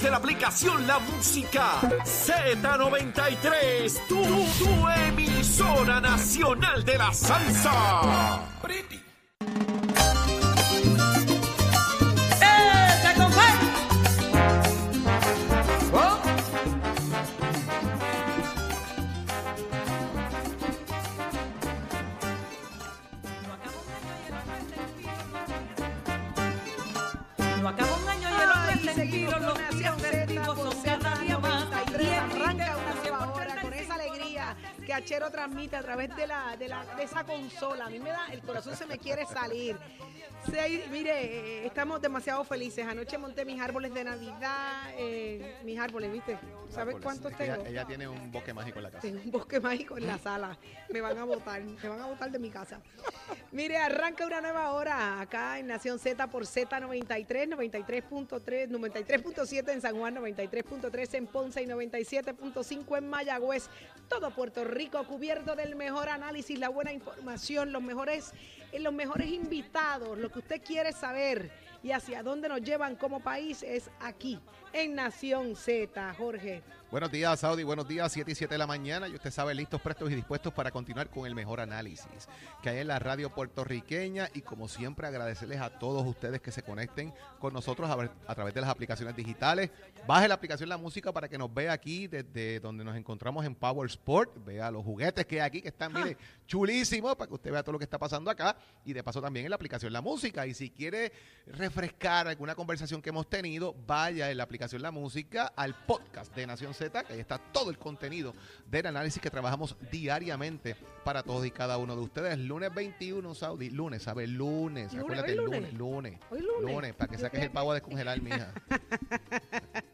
través de la aplicación La Música. Z93. Tu, tu emisora nacional de la salsa. Lo un año y el otro Ay, es seguimos sentido, los Z por son cada día más. Z93. Y Arranca una triste, nueva porque hora con esa alegría que Achero transmite a través de, la, de, la, de esa consola. A mí me da, el corazón se me quiere salir. Mire, eh, estamos demasiado felices. Anoche monté mis árboles de Navidad, eh, mis árboles, ¿viste? ¿Sabes Árboles. cuántos Es que tengo? Ella, ella tiene un bosque mágico en la casa. Tengo un bosque mágico en la sala. Me van a botar, me van a botar de mi casa. Mire, arranca una nueva hora acá en Nación Z por Z93, 93.3, 93.7 en San Juan, 93.3 en Ponce y 97.5 en Mayagüez. Todo Puerto Rico cubierto del mejor análisis, la buena información, los mejores, eh, los mejores invitados, lo que usted quiere saber y hacia dónde nos llevan como país es aquí, en Nación Z, Jorge. Buenos días, Saudi. Buenos días, 7 y 7 de la mañana. Y usted sabe, listos, prestos y dispuestos para continuar con el mejor análisis que hay en la radio puertorriqueña. Y como siempre, agradecerles a todos ustedes que se conecten con nosotros a, ver- a través de las aplicaciones digitales. Baje la aplicación La Música para que nos vea aquí desde donde nos encontramos en Power Sport. Vea los juguetes que hay aquí, que están, mire, chulísimos, para que usted vea todo lo que está pasando acá. Y de paso también en la aplicación La Música. Y si quiere refrescar alguna conversación que hemos tenido, vaya en la aplicación La Música al podcast de Nación Z, que ahí está todo el contenido del análisis que trabajamos diariamente para todos y cada uno de ustedes. Lunes 21, Saudi. Lunes, ¿sabes? Lunes. Lunes, Acuérdate, lunes. lunes. Lunes. Hoy lunes. Lunes, para que saques el pavo a descongelar, mija.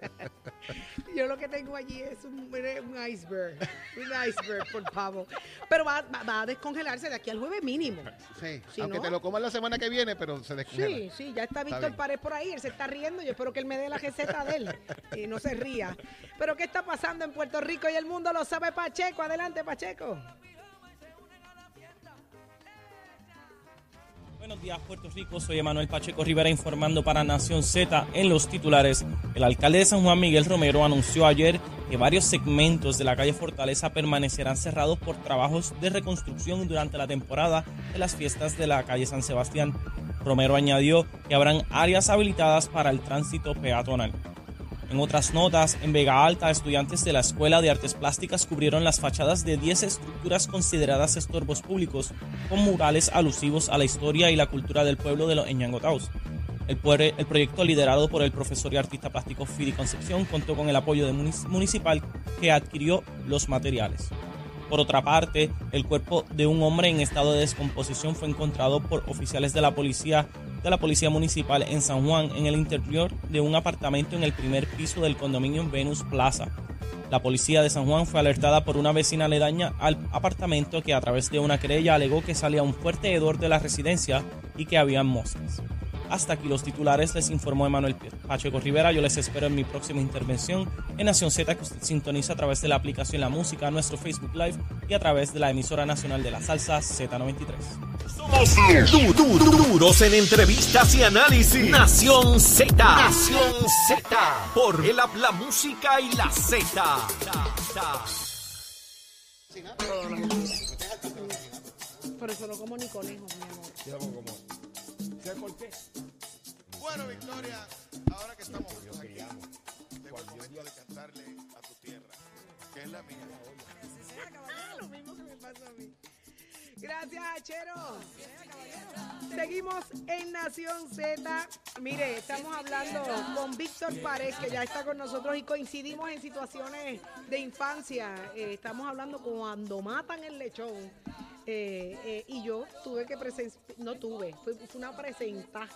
Yo lo que tengo allí es un, un iceberg. Un iceberg, por favor. Pero va, va- va a descongelarse de aquí al jueves mínimo. Sí, Si aunque no- te lo comas la semana que viene, pero se descongela. Sí, sí, ya está Víctor. Pared por ahí. Él se está riendo. Yo espero que él me dé la receta de él. Y no se ría. Pero ¿qué está pasando en Puerto Rico y el mundo lo sabe Pacheco? Adelante, Pacheco. Buenos días, Puerto Rico. Soy Emanuel Pacheco Rivera informando para Nación Z en los titulares. El alcalde de San Juan Miguel Romero anunció ayer que varios segmentos de la calle Fortaleza permanecerán cerrados por trabajos de reconstrucción durante la temporada de las fiestas de la calle San Sebastián. Romero añadió que habrán áreas habilitadas para el tránsito peatonal. En otras notas, en Vega Alta, estudiantes de la Escuela de Artes Plásticas cubrieron las fachadas de 10 estructuras consideradas estorbos públicos con murales alusivos a la historia y la cultura del pueblo de los Ñangotaos. El, el proyecto liderado por el profesor y artista plástico Fidi Concepción contó con el apoyo de munic- municipal que adquirió los materiales. Por otra parte, el cuerpo de un hombre en estado de descomposición fue encontrado por oficiales de la policía la policía municipal en San Juan en el interior de un apartamento en el primer piso del condominio Venus Plaza. La policía de San Juan fue alertada por una vecina aledaña al apartamento que a través de una querella alegó que salía un fuerte hedor de la residencia y que había moscas. Hasta aquí los titulares, les informó Emanuel Pacheco Rivera. Yo les espero en mi próxima intervención en Nación Z, que usted sintoniza a través de la aplicación La Música, nuestro Facebook Live y a través de la emisora nacional de la salsa Z93. Somos du- du- du- duros en entrevistas y análisis. Nación Z. Nación Z. Por el app, la música y la Z. Por eso no como ni conejos, mi amor. Bueno, Victoria, ahora que estamos juntos aquí, llegó el momento de cantarle a tu tierra, que es la mía. Lo mismo que me pasa a mí. Gracias, Achero. Seguimos en Nación Z. Mire, estamos hablando con Víctor Párez, que ya está con nosotros y coincidimos en situaciones de infancia. Eh, estamos hablando cuando matan el lechón. Eh, eh, y yo tuve que presenciar, no tuve, fue, fue una presenta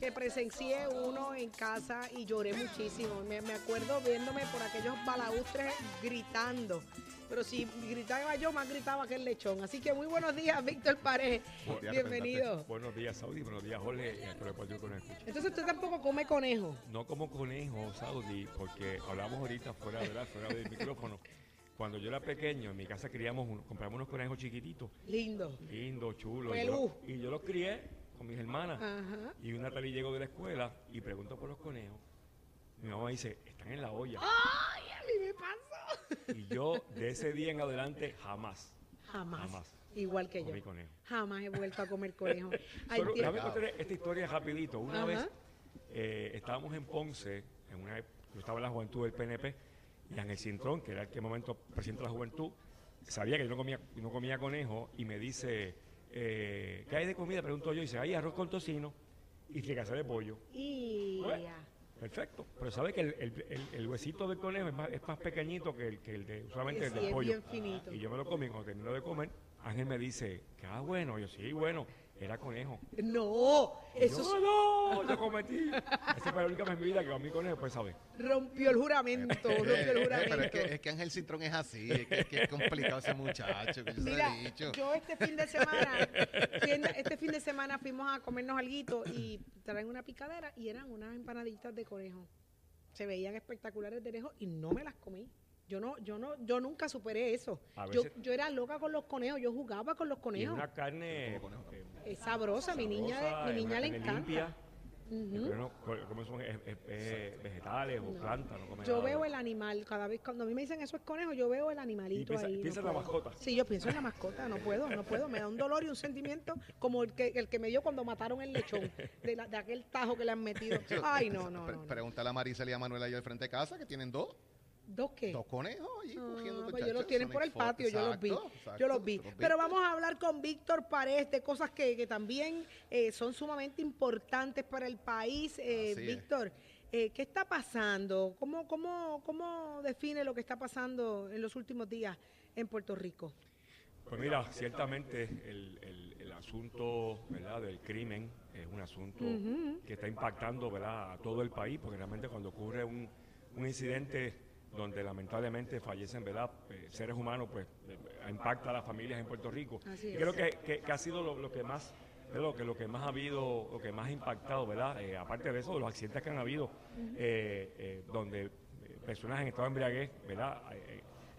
que presencié uno en casa y lloré muchísimo. Me, me acuerdo viéndome por aquellos balaustres gritando Pero si gritaba yo, más gritaba que el lechón. Así que muy buenos días, Víctor Paredes. Bienvenido. Buenos días, Saudi. Buenos días, Jorge. Entonces usted tampoco come conejo. No como conejo, Saudi, porque hablamos ahorita fuera, ¿verdad? fuera del micrófono. Cuando yo era pequeño, en mi casa criamos, un- compramos unos conejos chiquititos, Lindo. lindos, chulos. y yo- Y yo los crié con mis hermanas. Ajá. Y una tal y llego de la escuela y pregunto por los conejos. Mi mamá dice, están en la olla. ¡Ay, a mí me pasó! Y yo, de ese día en adelante, jamás. Jamás. Jamás. Igual que yo. Comí conejo. Jamás he vuelto a comer conejo. Ay, Solo, déjame contar esta historia rapidito. Una Ajá. vez eh, estábamos en Ponce, en una, yo estaba en la juventud del PNP, y Ángel Cintrón, que era el que en momento presidente de la juventud, sabía que yo no comía, no comía conejo y me dice, eh, ¿qué hay de comida? Pregunto yo, y dice, hay arroz con tocino y fricasé de pollo. Y ya. Perfecto. Pero sabe que el, el- el- el huesito del conejo es más, es más pequeñito que el, que el de usualmente el Sí, del pollo. finito. Y yo me lo comí cuando termino de comer. Ángel me dice, que ah, bueno. Yo, sí, bueno, era conejo. No, eso Yo, no, yo cometí. Esa fue la única vez en mi vida que comí conejo, pues, ¿sabes? rompió el juramento, rompió el Eh, pero juramento. es que, es que Ángel Cintrón es así, es que, es que es complicado ese muchacho, que yo se lo Mira, he dicho. yo este fin de semana, este fin de semana fuimos a comernos algo y traen una picadera y eran unas empanaditas de conejo. Se veían espectaculares de lejos y no me las comí. Yo no, yo no, yo nunca superé eso. Yo, yo era loca con los conejos, yo jugaba con los Y conejos. una carne eh, Es sabrosa, mi niña, sabrosa, mi es niña le encanta. limpia. No, como son eh, eh, eh, vegetales o plantas, no Yo nada. veo el animal, cada vez cuando a mí me dicen eso es conejo, yo veo el animalito Y piensa- ahí. en la puedo. mascota. Sí, yo pienso en la mascota, no puedo, no puedo. Me da un dolor y un sentimiento como el que, el que me dio cuando mataron el lechón, de, la- de aquel tajo que le han metido. Ay, no, no, Pre- no. no. Pregúntale a Maricel y a Manuel allá al frente de casa que tienen dos, ¿Dos qué? dos conejos allí Ah, cogiendo pues muchachos. ellos los tienen por el patio, yo los vi. Exacto, yo los vi. Pero vamos a hablar con Víctor Paredes de cosas que, que también eh, son sumamente importantes para el país. Eh. Víctor, eh, ¿qué está pasando? ¿Cómo, cómo, ¿Cómo define lo que está pasando en los últimos días en Puerto Rico? Pues mira, ciertamente el, el- el asunto ¿verdad? del crimen es un asunto que está impactando ¿verdad? a todo el país, porque realmente cuando ocurre un, un incidente donde lamentablemente fallecen ¿verdad? Eh, seres humanos, pues eh, impacta a las familias en Puerto Rico. Así Y creo que, que- que ha sido lo, lo que más lo que, lo que más ha habido, lo que más ha impactado, ¿verdad? Eh, aparte de eso, de los accidentes que han habido, eh, eh, donde personas en estado de embriaguez, ¿verdad?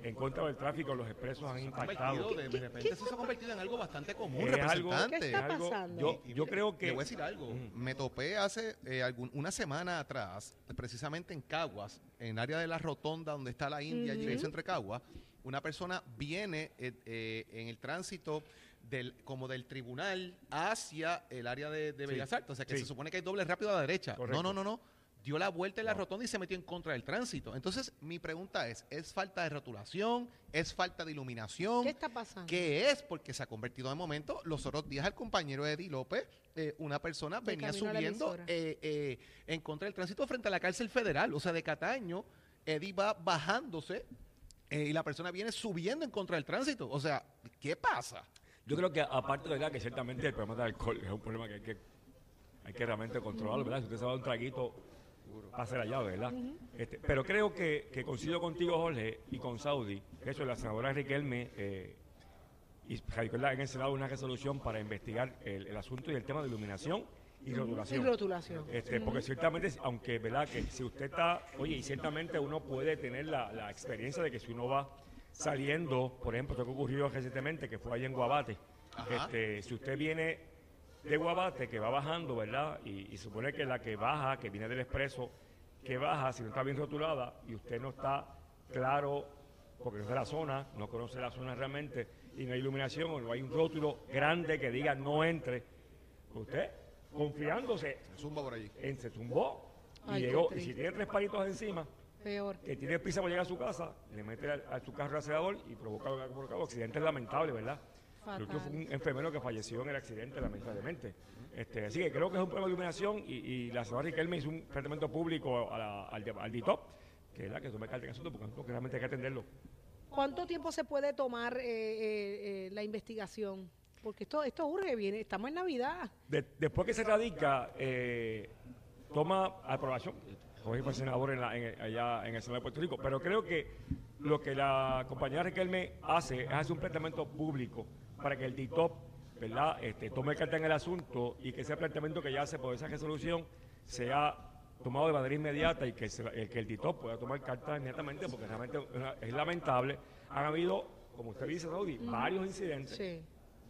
En contra del tráfico, los expresos han impactado. De, de repente eso se ha convertido en algo bastante común, Es algo-. ¿Qué está pasando? yo, creo que Le voy a decir algo. Me topé hace eh, algún- una semana atrás, precisamente en Caguas, en el área de la rotonda donde está la India, allí en el centro de Caguas, una persona viene eh, eh, en el tránsito del como del tribunal hacia el área de, de Sí. Bellas Artes. O sea que Sí. se supone que hay doble rápido a la derecha. Correcto. No, no, no, no. Dio la vuelta en la rotonda y se metió en contra del tránsito. Entonces, mi pregunta es, ¿es falta de rotulación? ¿Es falta de iluminación? ¿Qué está pasando? ¿Qué es? Porque se ha convertido de momento. Los otros días el compañero Eddie López, eh, una persona De venía subiendo eh, eh, en contra del tránsito frente a la cárcel federal, o sea, de Cataño. Eddie va bajándose eh, y la persona viene subiendo en contra del tránsito. O sea, ¿qué pasa? Yo creo que aparte de verdad que ciertamente el problema del alcohol es un problema que hay que, hay que realmente controlarlo, ¿verdad? Si usted se va a dar un traguito, pase la llave, ¿verdad? Este, pero creo que, que coincido contigo, Jorge, y con Saudi, que eso la senadora Riquelme eh, y radicó en el Senado una resolución para investigar el, el asunto y el tema de iluminación y rotulación. Y rotulación. Este, porque ciertamente, aunque verdad que si usted está, oye, y ciertamente uno puede tener la, la experiencia de que si uno va saliendo, por ejemplo, esto que ocurrió recientemente, que fue allá en Guabate, este, si usted viene de Guabate, que va bajando, ¿verdad? Y, y supone que la que baja, que viene del expreso, que baja, si no está bien rotulada y usted no está claro, porque no es de la zona, no conoce la zona realmente, y no hay iluminación o no hay un rótulo grande que diga no entre, usted, confiándose, Zumba por allí. en se tumbó y Ay, llegó. Y si tiene tres palitos encima, Peor. que tiene prisa para llegar a su casa, le mete a, a su carro acelerador y provoca lo que ha provocado. Accidentes lamentables, ¿verdad? Fatal. Fue un enfermero que falleció en el accidente, lamentablemente. Este, así que creo que es un problema de iluminación y, y la señora Riquelme hizo un tratamiento público a la- al, al DITOP, que es la que tome carta en asunto, porque porque realmente hay que atenderlo. ¿Cuánto tiempo se puede tomar eh, eh, eh, la investigación? Porque esto, esto urge, viene, estamos en Navidad. De- después que se radica, toma aprobación. escogí para senador en la- en- allá en el Senado de Puerto Rico. Pero creo que lo que la compañera Riquelme hace es hacer un planteamiento público para que el DITOP, ¿verdad?, este, tome carta en el asunto y que ese planteamiento que ya hace por esa resolución sea tomado de manera inmediata y que, se eh, que el DITOP pueda tomar carta inmediatamente porque realmente es lamentable. Han habido, como usted dice, Saudi, varios incidentes Sí.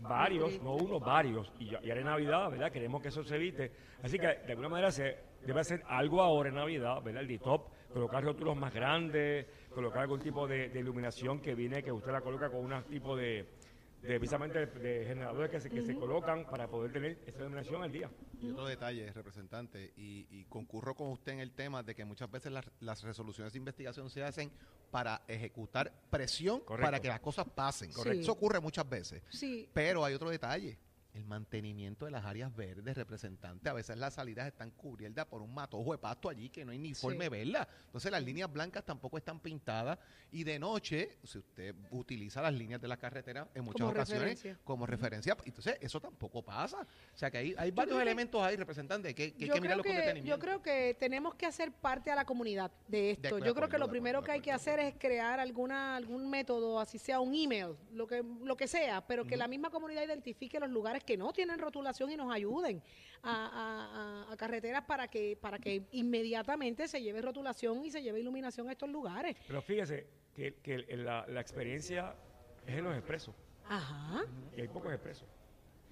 varios, no uno, varios, y, ya- en Navidad, ¿verdad? Queremos que eso se evite. Así que de alguna manera se debe hacer algo ahora en Navidad, ¿verdad? El DITOP, colocar rótulos más grandes, colocar algún tipo de, de iluminación que viene, que usted la coloca con un tipo de, de precisamente de generadores que se, que se colocan para poder tener esa iluminación al día. Y otro detalle, representante, y, y concurro con usted en el tema de que muchas veces las, las resoluciones de investigación se hacen para ejecutar presión Correcto. para que las cosas pasen. Correcto. Eso ocurre muchas veces. Sí. Pero hay otro detalle. El mantenimiento de las áreas verdes, representante. A veces las salidas están cubiertas por un matojo de pasto allí que no hay ni forma de verla. Entonces las líneas blancas tampoco están pintadas. Y de noche, si usted utiliza las líneas de la carretera en muchas Como ocasiones referencia. como referencia, entonces eso tampoco pasa. O sea que hay, hay varios que- elementos ahí, representante, que, que hay que mirarlos creo con detenimiento. yo creo que tenemos que hacer parte a la comunidad de esto. De- yo creo que lo primero que hay que hacer es crear alguna algún método, así sea un email, lo que lo que sea, pero que la misma comunidad identifique los lugares que no tienen rotulación y nos ayuden a, a- a- a carreteras para que para que inmediatamente se lleve rotulación y se lleve iluminación a estos lugares. Pero fíjese que, la, la experiencia es en los expresos, Ajá. y hay pocos expresos.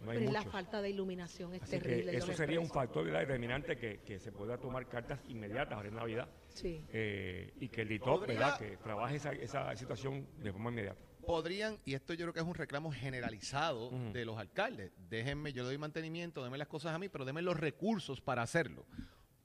No hay Pero la falta de iluminación es Así terrible. que eso sería un factor ¿verdad? determinante que, que se pueda tomar cartas inmediatas ahora en Navidad Sí. eh, y que el DITOP ¿verdad? que trabaje esa, esa situación de forma inmediata. Podrían, y esto yo creo que es un reclamo generalizado de los alcaldes, déjenme, yo le doy mantenimiento, denme las cosas a mí, pero denme los recursos para hacerlo.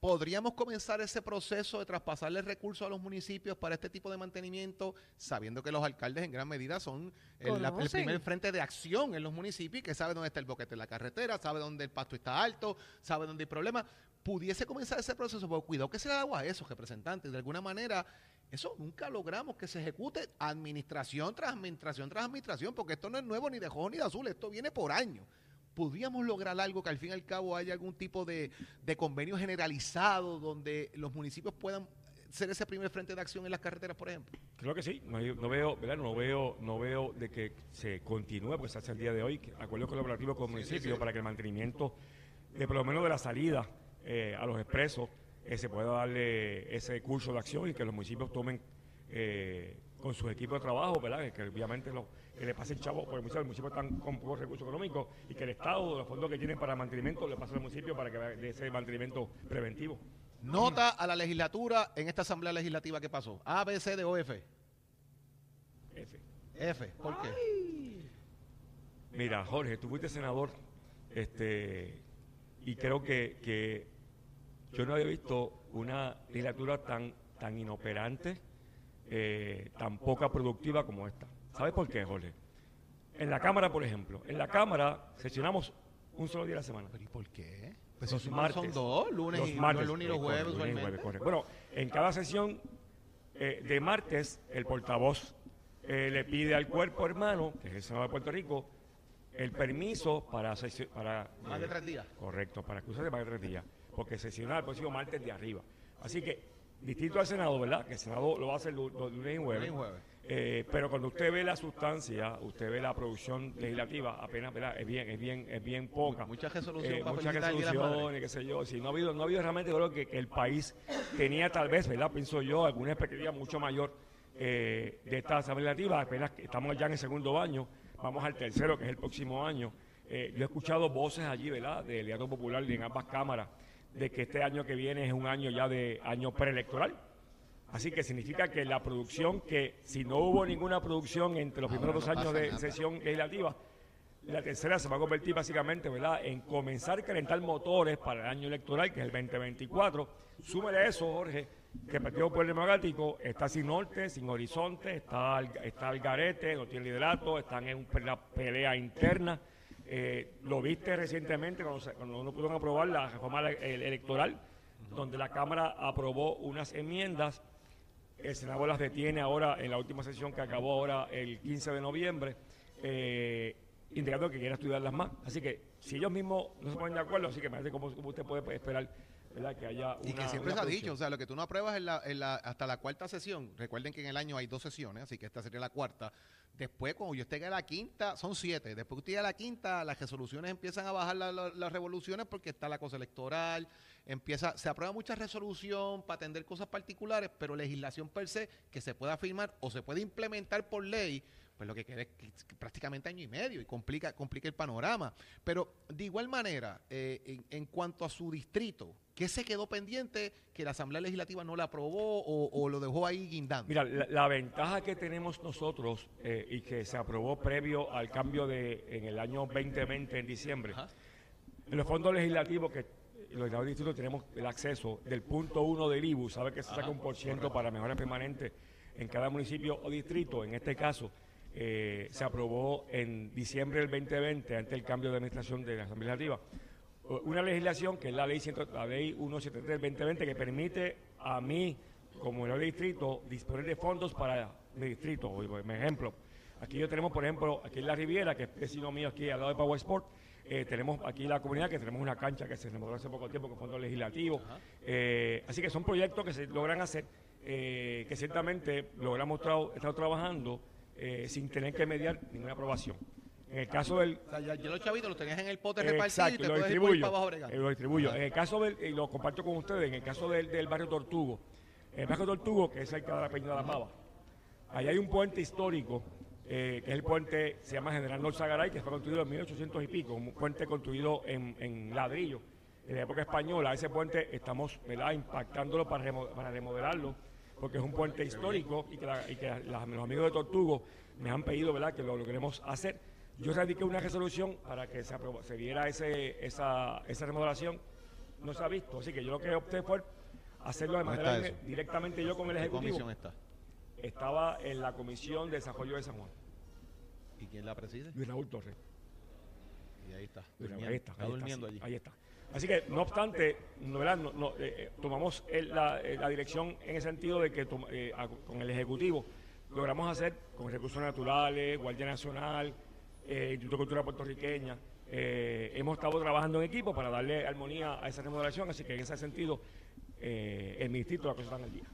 ¿Podríamos comenzar ese proceso de traspasarle recursos a los municipios para este tipo de mantenimiento, sabiendo que los alcaldes en gran medida son el, la- el Conocen. primer frente de acción en los municipios y que sabe dónde está el boquete de la carretera, sabe dónde el pasto está alto, sabe dónde hay problemas? ¿Pudiese comenzar ese proceso? Porque cuidado que se le da agua a esos representantes. De alguna manera, eso nunca logramos que se ejecute administración tras administración tras administración, porque esto no es nuevo ni de rojo ni de azul, esto viene por años. ¿Podríamos lograr algo que al fin y al cabo haya algún tipo de, de convenio generalizado donde los municipios puedan ser ese primer frente de acción en las carreteras, por ejemplo? Creo que sí, no, veo, ¿verdad? No veo, no veo de que se continúe, pues hasta el día de hoy, acuerdos colaborativos con el municipio para que el mantenimiento de por lo menos de la salida eh, a los expresos eh, se pueda darle ese curso de acción y que los municipios tomen eh, con sus equipos de trabajo, ¿verdad? Que obviamente lo, que le pasen chavo, porque muchos municipios están con pocos recursos económicos y que el Estado, los fondos que tienen para mantenimiento, le pasen al municipio para que de ese mantenimiento preventivo. Nota a la legislatura en esta asamblea legislativa que pasó. A, B, C, D o F. F. F. ¿Por qué? Mira, Jorge, tú fuiste senador, este, y creo que, que yo no había visto una legislatura tan, tan inoperante, eh, tan poca productiva como esta. ¿Sabes por qué, Jorge? En la Cámara, por ejemplo, en la Cámara sesionamos un solo día a la semana. ¿Pero y por qué? Pues Los si martes. son dos, lunes Los y, martes, lunes y los eh, jueves correcto, lunes y jueves. Bueno, en cada sesión eh, de martes, el portavoz eh, le pide al cuerpo hermano, que es el Senado de Puerto Rico, el permiso para... para Más de tres días. Correcto, para excusas de más de tres días, porque sesiona el próximo martes de arriba. Así que, distinto al Senado, ¿verdad? Que el Senado lo va a hacer lu- lu- lunes y jueves. Eh, pero cuando usted ve la sustancia, usted ve la producción legislativa, apenas, ¿verdad? Es bien, es bien, es bien poca. Eh, muchas las Madres. resoluciones, qué sé yo. Si no ha habido, no ha habido realmente, creo que, que el país tenía tal vez, ¿verdad? Pienso yo, alguna expectativa mucho mayor eh, de esta asamblea legislativa. Apenas que estamos ya en el segundo año, vamos al tercero, que es el próximo año. Yo he escuchado voces allí, ¿verdad? Del Teatro Popular y en ambas cámaras, de que este año que viene es un año ya de año preelectoral. Así que significa que la producción, que si no hubo ninguna producción entre los primeros dos años de sesión legislativa, la tercera se va a convertir básicamente, ¿verdad?, en comenzar a calentar motores para el año electoral, que es el 2024. Súmele eso, Jorge, que el Partido Popular Democrático está sin norte, sin horizonte, está al, está al garete, no tiene liderato, están en una pelea interna. Eh, lo viste recientemente cuando, cuando no pudieron aprobar la reforma ele- el- electoral, donde la Cámara aprobó unas enmiendas el Senado las detiene ahora en la última sesión que acabó ahora el 15 de noviembre, eh, indicando que quiere estudiarlas más. Así que si ellos mismos no se ponen de acuerdo, así que me parece como usted puede esperar ¿verdad? Que haya Y que siempre se ha dicho, o sea, lo que tú no apruebas en la, en la- hasta la cuarta sesión, recuerden que en el año hay dos sesiones, así que esta sería la cuarta. Después, cuando yo esté a la quinta, son siete. Después que usted llegue a la quinta, las resoluciones empiezan a bajar la- la- las revoluciones porque está la cosa electoral, empieza, se aprueba mucha resolución para atender cosas particulares, pero legislación per se que se pueda firmar o se puede implementar por ley, pues lo que queda es prácticamente año y medio y complica, complica el panorama. Pero de igual manera, eh, en, en cuanto a su distrito, ¿qué se quedó pendiente que la Asamblea Legislativa no la aprobó o, o lo dejó ahí guindando? Mira, la, la ventaja que tenemos nosotros eh, y que se aprobó previo al cambio de en el año 2020 en diciembre, Ajá. en los fondos legislativos que los legisladores distritos tenemos el acceso del punto uno del IBU, sabe que se saca un por ciento para mejoras permanentes en cada municipio o distrito, en este caso eh, se aprobó en diciembre del 2020 ante el cambio de administración de la Asamblea Legislativa una legislación que es la ley, 100 la ley 173 del 2020 que permite a mí, como el distrito, disponer de fondos para mi distrito. Por ejemplo, aquí yo tenemos, por ejemplo, aquí en la Riviera, que es vecino mío aquí al lado de Power Sport, eh, tenemos aquí la comunidad que tenemos una cancha que se remodeló hace poco tiempo con fondos legislativos. Eh, así que son proyectos que se logran hacer, eh, que ciertamente logramos tra- estar trabajando eh, sin tener que mediar ninguna aprobación. En el caso del, O sea, ya, ya los chavitos los tenías en el pote repartido y te lo distribuyo. para abajo eh, lo distribuyo. En el caso del, y lo comparto con ustedes, en el caso del, del barrio Tortugo, el barrio Tortugo, que es cerca de la Peña de la Pava, ahí hay un puente histórico, eh, que es el puente, se llama General Norza Garay, que fue construido en 1800 y pico, un puente construido en, en ladrillo. En la época española, ese puente estamos ¿verdad? impactándolo para, remo- para remodelarlo, porque es un puente histórico y que, la- y que la- los amigos de Tortugo me han pedido ¿verdad? que lo logremos hacer. Yo radiqué una resolución para que se, aproba- se viera ese, esa, esa remodelación. No se ha visto, así que yo lo que opté fue hacerlo de ¿Dónde manera directamente yo con el ¿Qué Ejecutivo. comisión está? Estaba en la Comisión de Desarrollo de San Juan, ¿Y quién la preside? Luis Raúl Torres. Y ahí está. Durmiendo. ahí está, está ahí está, durmiendo sí, allí. ahí está. Así que, no obstante, no. No- no, eh, eh, tomamos el- la, eh, la dirección en el sentido de que eh, a- con el Ejecutivo logramos hacer con recursos naturales, Guardia Nacional, eh, Instituto de Cultura Puertorriqueña, eh, hemos estado trabajando en equipo para darle armonía a esa remodelación, así que en ese sentido, eh, el Ministerio la cosa está en el día.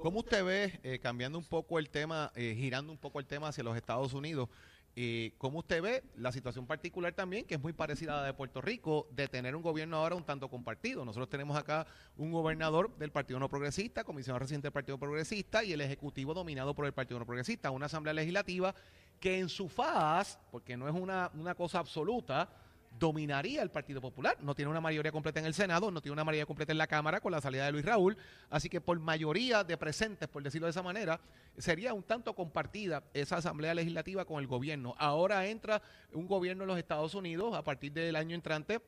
¿Cómo usted ve, eh, cambiando un poco el tema, eh, girando un poco el tema hacia los Estados Unidos, eh, cómo usted ve la situación particular también, que es muy parecida a la de Puerto Rico, de tener un gobierno ahora un tanto compartido? Nosotros tenemos acá un gobernador del Partido No Progresista, comisionado residente del Partido Progresista y el Ejecutivo dominado por el Partido No Progresista, una Asamblea Legislativa que en su faz, porque no es una, una cosa absoluta, dominaría el Partido Popular. No tiene una mayoría completa en el Senado, no tiene una mayoría completa en la Cámara con la salida de Luis Raúl. Así que por mayoría de presentes, por decirlo de esa manera, sería un tanto compartida esa Asamblea Legislativa con el gobierno. Ahora entra un gobierno en los Estados Unidos a partir del año entrante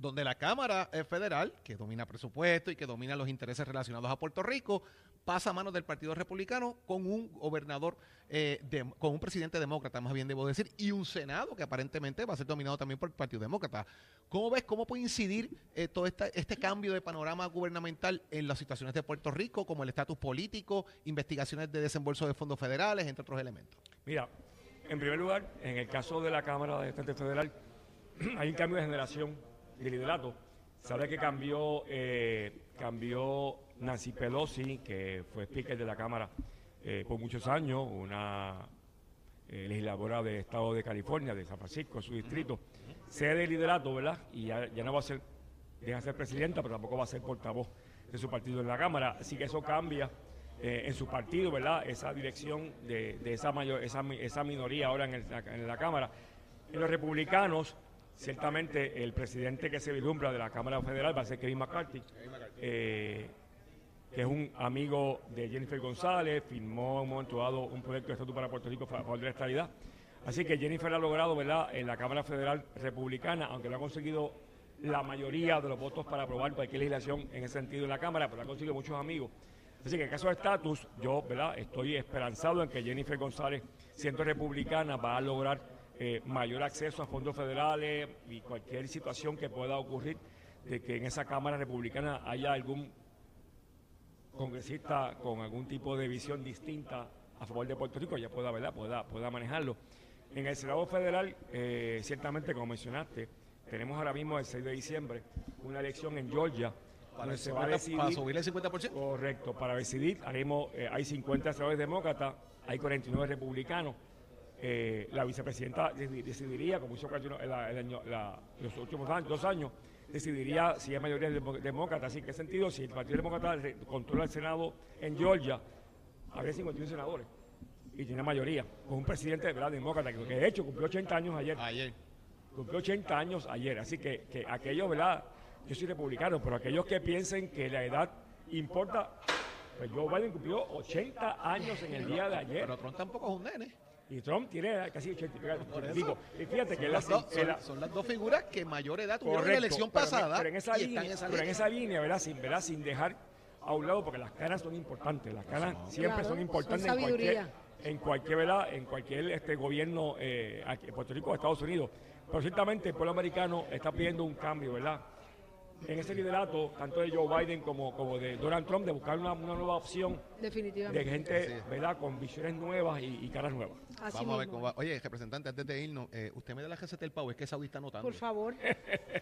donde la Cámara eh, Federal, que domina presupuesto y que domina los intereses relacionados a Puerto Rico, pasa a manos del Partido Republicano con un gobernador, eh, con un presidente demócrata, más bien debo decir, y un Senado que aparentemente va a ser dominado también por el Partido Demócrata. ¿Cómo ves, cómo puede incidir eh, todo esta- este cambio de panorama gubernamental en las situaciones de Puerto Rico, como el estatus político, investigaciones de desembolso de fondos federales, entre otros elementos? Mira, en primer lugar, en el caso de la Cámara de Representantes Federal, hay un cambio de generación liderato. Sabe que cambió, eh, cambió Nancy Pelosi, que fue speaker de la Cámara eh, por muchos años, una eh, legisladora del Estado de California, de San Francisco, su distrito, cede el liderato, ¿verdad? Y ya, no va a ser, deja de ser presidenta, pero tampoco va a ser portavoz de su partido en la Cámara. Así que eso cambia eh, en su partido, ¿verdad? Esa dirección de, esa, mayor, esa, esa minoría ahora en, en la Cámara. Los republicanos, ciertamente el presidente que se vislumbra de la Cámara Federal va a ser Kevin McCarthy, eh, que es un amigo de Jennifer González, firmó en un momento dado un proyecto de estatuto para Puerto Rico a favor de la estabilidad. Así que Jennifer ha logrado, ¿verdad?, en la Cámara Federal Republicana, aunque no ha conseguido la mayoría de los votos para aprobar cualquier legislación en ese sentido en la Cámara, pero ha conseguido muchos amigos. Así que en caso de estatus, yo, ¿verdad?, estoy esperanzado en que Jennifer González, siendo republicana, va a lograr eh, mayor acceso a fondos federales y cualquier situación que pueda ocurrir de que en esa Cámara Republicana haya algún congresista con algún tipo de visión distinta a favor de Puerto Rico ya pueda, ¿verdad? pueda, pueda manejarlo. En el Senado Federal, eh, ciertamente, como mencionaste, tenemos ahora mismo el 6 de diciembre una elección en Georgia Para, se va a para decidir. subir el 50%. Correcto, para decidir, haremos, eh, hay 50 senadores demócratas, hay 49 republicanos. Eh, la vicepresidenta deci- decidiría, como hizo la- los últimos años, dos años, decidiría si hay mayoría demócrata. Así que, en qué sentido, si el Partido Demócrata controla el Senado en Georgia, habría 51 senadores y tiene mayoría, con un presidente ¿verdad? demócrata que, que de hecho cumplió 80 años ayer. Ayer. Cumplió 80 años ayer, así que, que aquellos, ¿verdad? Yo soy republicano, pero aquellos que piensen que la edad importa, pues Joe Biden cumplió 80 años en el día de ayer. Pero Trump tampoco es un nene. Y Trump tiene casi 80 Por eso. Digo, y fíjate que Son las, dos, son- él ha- son las dos figuras que mayor edad tuvieron en la elección pero en- pasada pero en esa y línea, están en esa pero en línea. esa línea, ¿verdad? Sin, ¿verdad? Sin dejar a un lado, porque las canas son importantes, las canas siempre Claro, son importantes son en cualquier, en cualquier, ¿verdad? En cualquier este, gobierno eh, aquí en Puerto Rico o Estados Unidos. Pero ciertamente el pueblo americano está pidiendo un cambio, ¿verdad? En ese liderato, tanto de Joe Biden como, como de Donald Trump, de buscar una, una nueva opción de Definitivamente. gente, ¿verdad? Con visiones nuevas y, y caras nuevas. Así Vamos a ver cómo va. Oye, representante, antes de irnos, eh, usted me da la receta del pavo, es que Saudi está anotando. Por favor.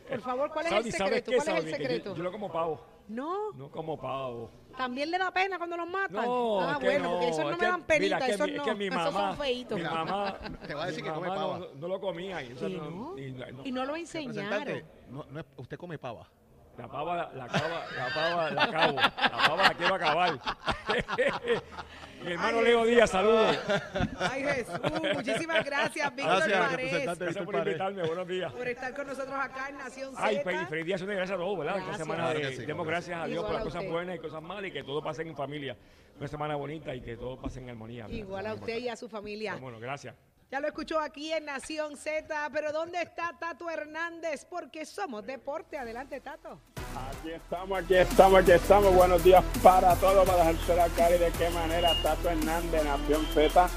Por favor, ¿cuál es Saudi, el ¿sabes secreto? ¿Cuál es el yo- secreto? Yo, lo como pavo, No, no como pavo. también le da pena cuando los matan. No, ah, es que bueno, porque esos no es me dan penita, mira, que esos es no. que mi esos son feitos. Mi mamá, Te va a decir que come pava. No, no lo comía. Y, eso ¿Y no- no? y no- Y no lo Representante, enseñaron. no, no es- usted come pava. La pava, la, la cava, la pava, la acabo. La pava la quiero acabar. Mi hermano Ay, Leo Díaz, saludos. Ay, Jesús, muchísimas gracias, Víctor Gracias, Párez. Gracias por invitarme. Buenos días. por estar con nosotros acá en Nación Ay, Z. feliz, feliz día, gracias a todos, ¿verdad? Esta Gracias. semana Claro de- sí, demos gracias a Dios por las cosas usted. buenas y cosas malas y que todo pase en familia. Una semana bonita y que todo pase en armonía. ¿verdad? Igual a usted y a su familia. Bueno, gracias. Ya lo escuchó aquí en Nación Z, pero ¿dónde está Tato Hernández? Porque somos deporte. Adelante, Tato. Aquí estamos, aquí estamos, aquí estamos. Buenos días para todos, para dejarse la cara y de qué manera Tato Hernández, Nación Z.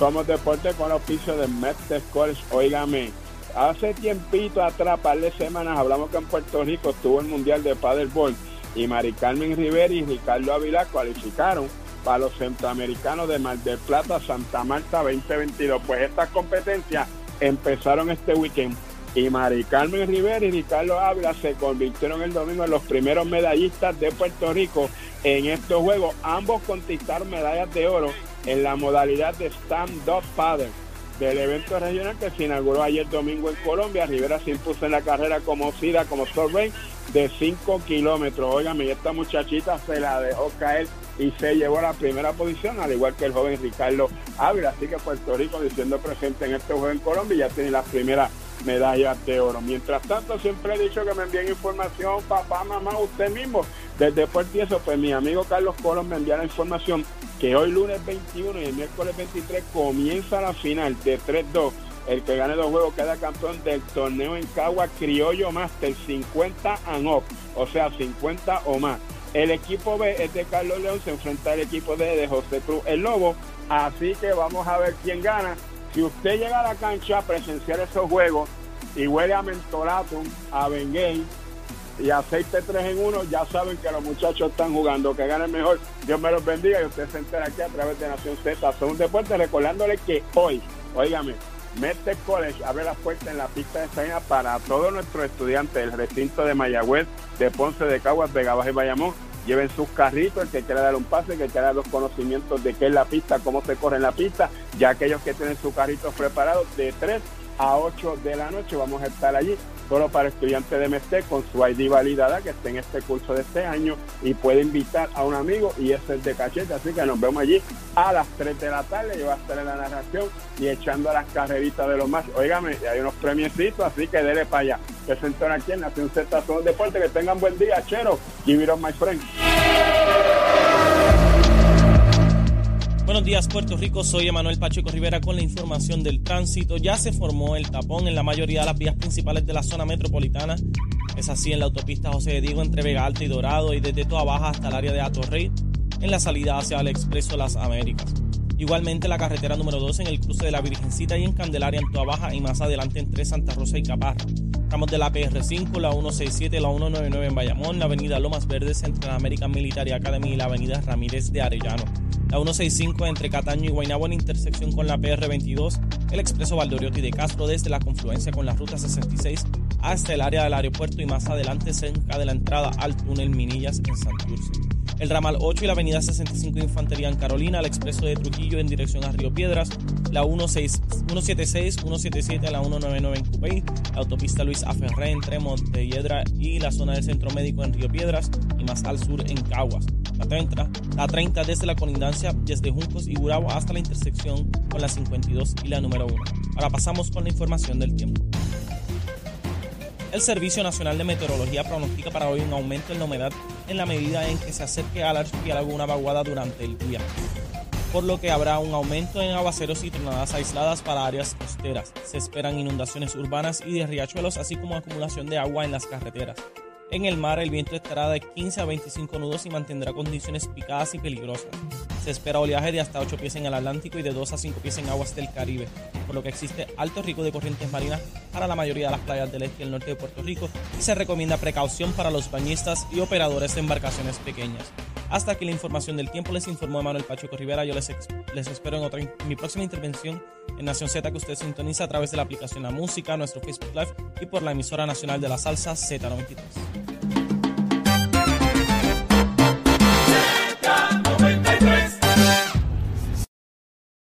Somos deporte con oficio de Mestre College. Óigame, hace tiempito atrás, par de semanas, hablamos que en Puerto Rico estuvo el Mundial de Paddleball y Mari Carmen Rivera y Ricardo Ávila cualificaron para los centroamericanos de Mar del Plata, Santa Marta 2022. Pues estas competencias empezaron este weekend y Mari Carmen Rivera y Ricardo Ávila se convirtieron el domingo en los primeros medallistas de Puerto Rico en estos juegos. Ambos conquistaron medallas de oro en la modalidad de stand-up paddle del evento regional que se inauguró ayer domingo en Colombia. Rivera se impuso en la carrera como SIDA, como range de 5 kilómetros. Óigame, y esta muchachita se la dejó caer y se llevó la primera posición, al igual que el joven Ricardo Ávila. Así que Puerto Rico, diciendo presente en este juego en Colombia, ya tiene las primeras medallas de oro. Mientras tanto, siempre he dicho que me envíen información, papá, mamá, usted mismo. Desde Puerto eso, pues mi amigo Carlos Colón me envía la información que hoy lunes 21 y el miércoles 23 comienza la final de 3-2. El que gane dos juegos queda campeón del torneo en Cagua Criollo Master 50 and up, o sea, 50 o más. El equipo B es de Carlos León, se enfrenta al equipo D de José Cruz el Lobo. Así que vamos a ver quién gana. Si usted llega a la cancha a presenciar esos juegos y huele a mentolatum, a Bengay y aceite 3 en 1, ya saben que los muchachos están jugando. Que ganen mejor. Dios me los bendiga y usted se entera aquí a través de Nación Z. Son deporte recordándole que hoy, óigame, Mete College abre las puertas en la pista de salida para todos nuestros estudiantes del recinto de Mayagüez, de Ponce, de Caguas, Vega Baja y Bayamón. Lleven sus carritos, el que quiera dar un pase, el que quiera dar los conocimientos de qué es la pista, cómo se corre en la pista, ya aquellos que tienen sus carritos preparados de 3 a 8 de la noche vamos a estar allí. Solo para estudiantes de MESTE con su ID validada que esté en este curso de este año y puede invitar a un amigo y ese es de cachete, así que nos vemos allí a las 3 de la tarde, yo voy a estar en la narración y echando las carreritas de los más, óigame, hay unos premiecitos, así que dele para allá, que se entren aquí en Nación Z son deporte, que tengan buen día, chero, it up my friend. Buenos días Puerto Rico, soy Emanuel Pacheco Rivera con la información del tránsito. Ya se formó el tapón en la mayoría de las vías principales de la zona metropolitana. Es así en la autopista José de Diego entre Vega Alta y Dorado y desde Toa Baja hasta el área de Atorrey en la salida hacia el Expreso Las Américas. Igualmente la carretera número 2 en el cruce de la Virgencita y en Candelaria en Toa Baja y más adelante entre Santa Rosa y Caparra. Estamos de la PR5, la 167, la 199 en Bayamón, la avenida Lomas Verdes entre la American Military Academy y la avenida Ramírez de Arellano. La 165 entre Cataño y Guaynabo en intersección con la PR22, el expreso Valdoriotti de Castro desde la confluencia con la ruta 66 hasta el área del aeropuerto y más adelante cerca de la entrada al túnel Minillas en Santurce. El ramal 8 y la avenida 65 de Infantería en Carolina, el expreso de Trujillo en dirección a Río Piedras, la 16 176, 177 a la 199 en Cupey, la autopista Luis Aferré entre Montelledra y la zona del Centro Médico en Río Piedras y más al sur en Caguas. La 30, la 30 desde la colindancia desde Juncos y Burabo hasta la intersección con la 52 y la número 1. Ahora pasamos con la información del tiempo. El Servicio Nacional de Meteorología pronostica para hoy un aumento en la humedad en la medida en que se acerque a la archipiélago una vaguada durante el día, por lo que habrá un aumento en aguaceros y tronadas aisladas para áreas costeras. Se esperan inundaciones urbanas y de riachuelos, así como acumulación de agua en las carreteras. En el mar el viento estará de 15 a 25 nudos y mantendrá condiciones picadas y peligrosas. Se espera oleaje de hasta 8 pies en el Atlántico y de 2 a 5 pies en aguas del Caribe, por lo que existe alto riesgo de corrientes marinas para la mayoría de las playas del este y el norte de Puerto Rico y se recomienda precaución para los bañistas y operadores de embarcaciones pequeñas. Hasta aquí la información del tiempo les informó Manuel Pacheco Rivera. Yo les, les espero en, otra, en mi próxima intervención en Nación Z que usted sintoniza a través de la aplicación La Música, nuestro Facebook Live y por la emisora nacional de la salsa Z93.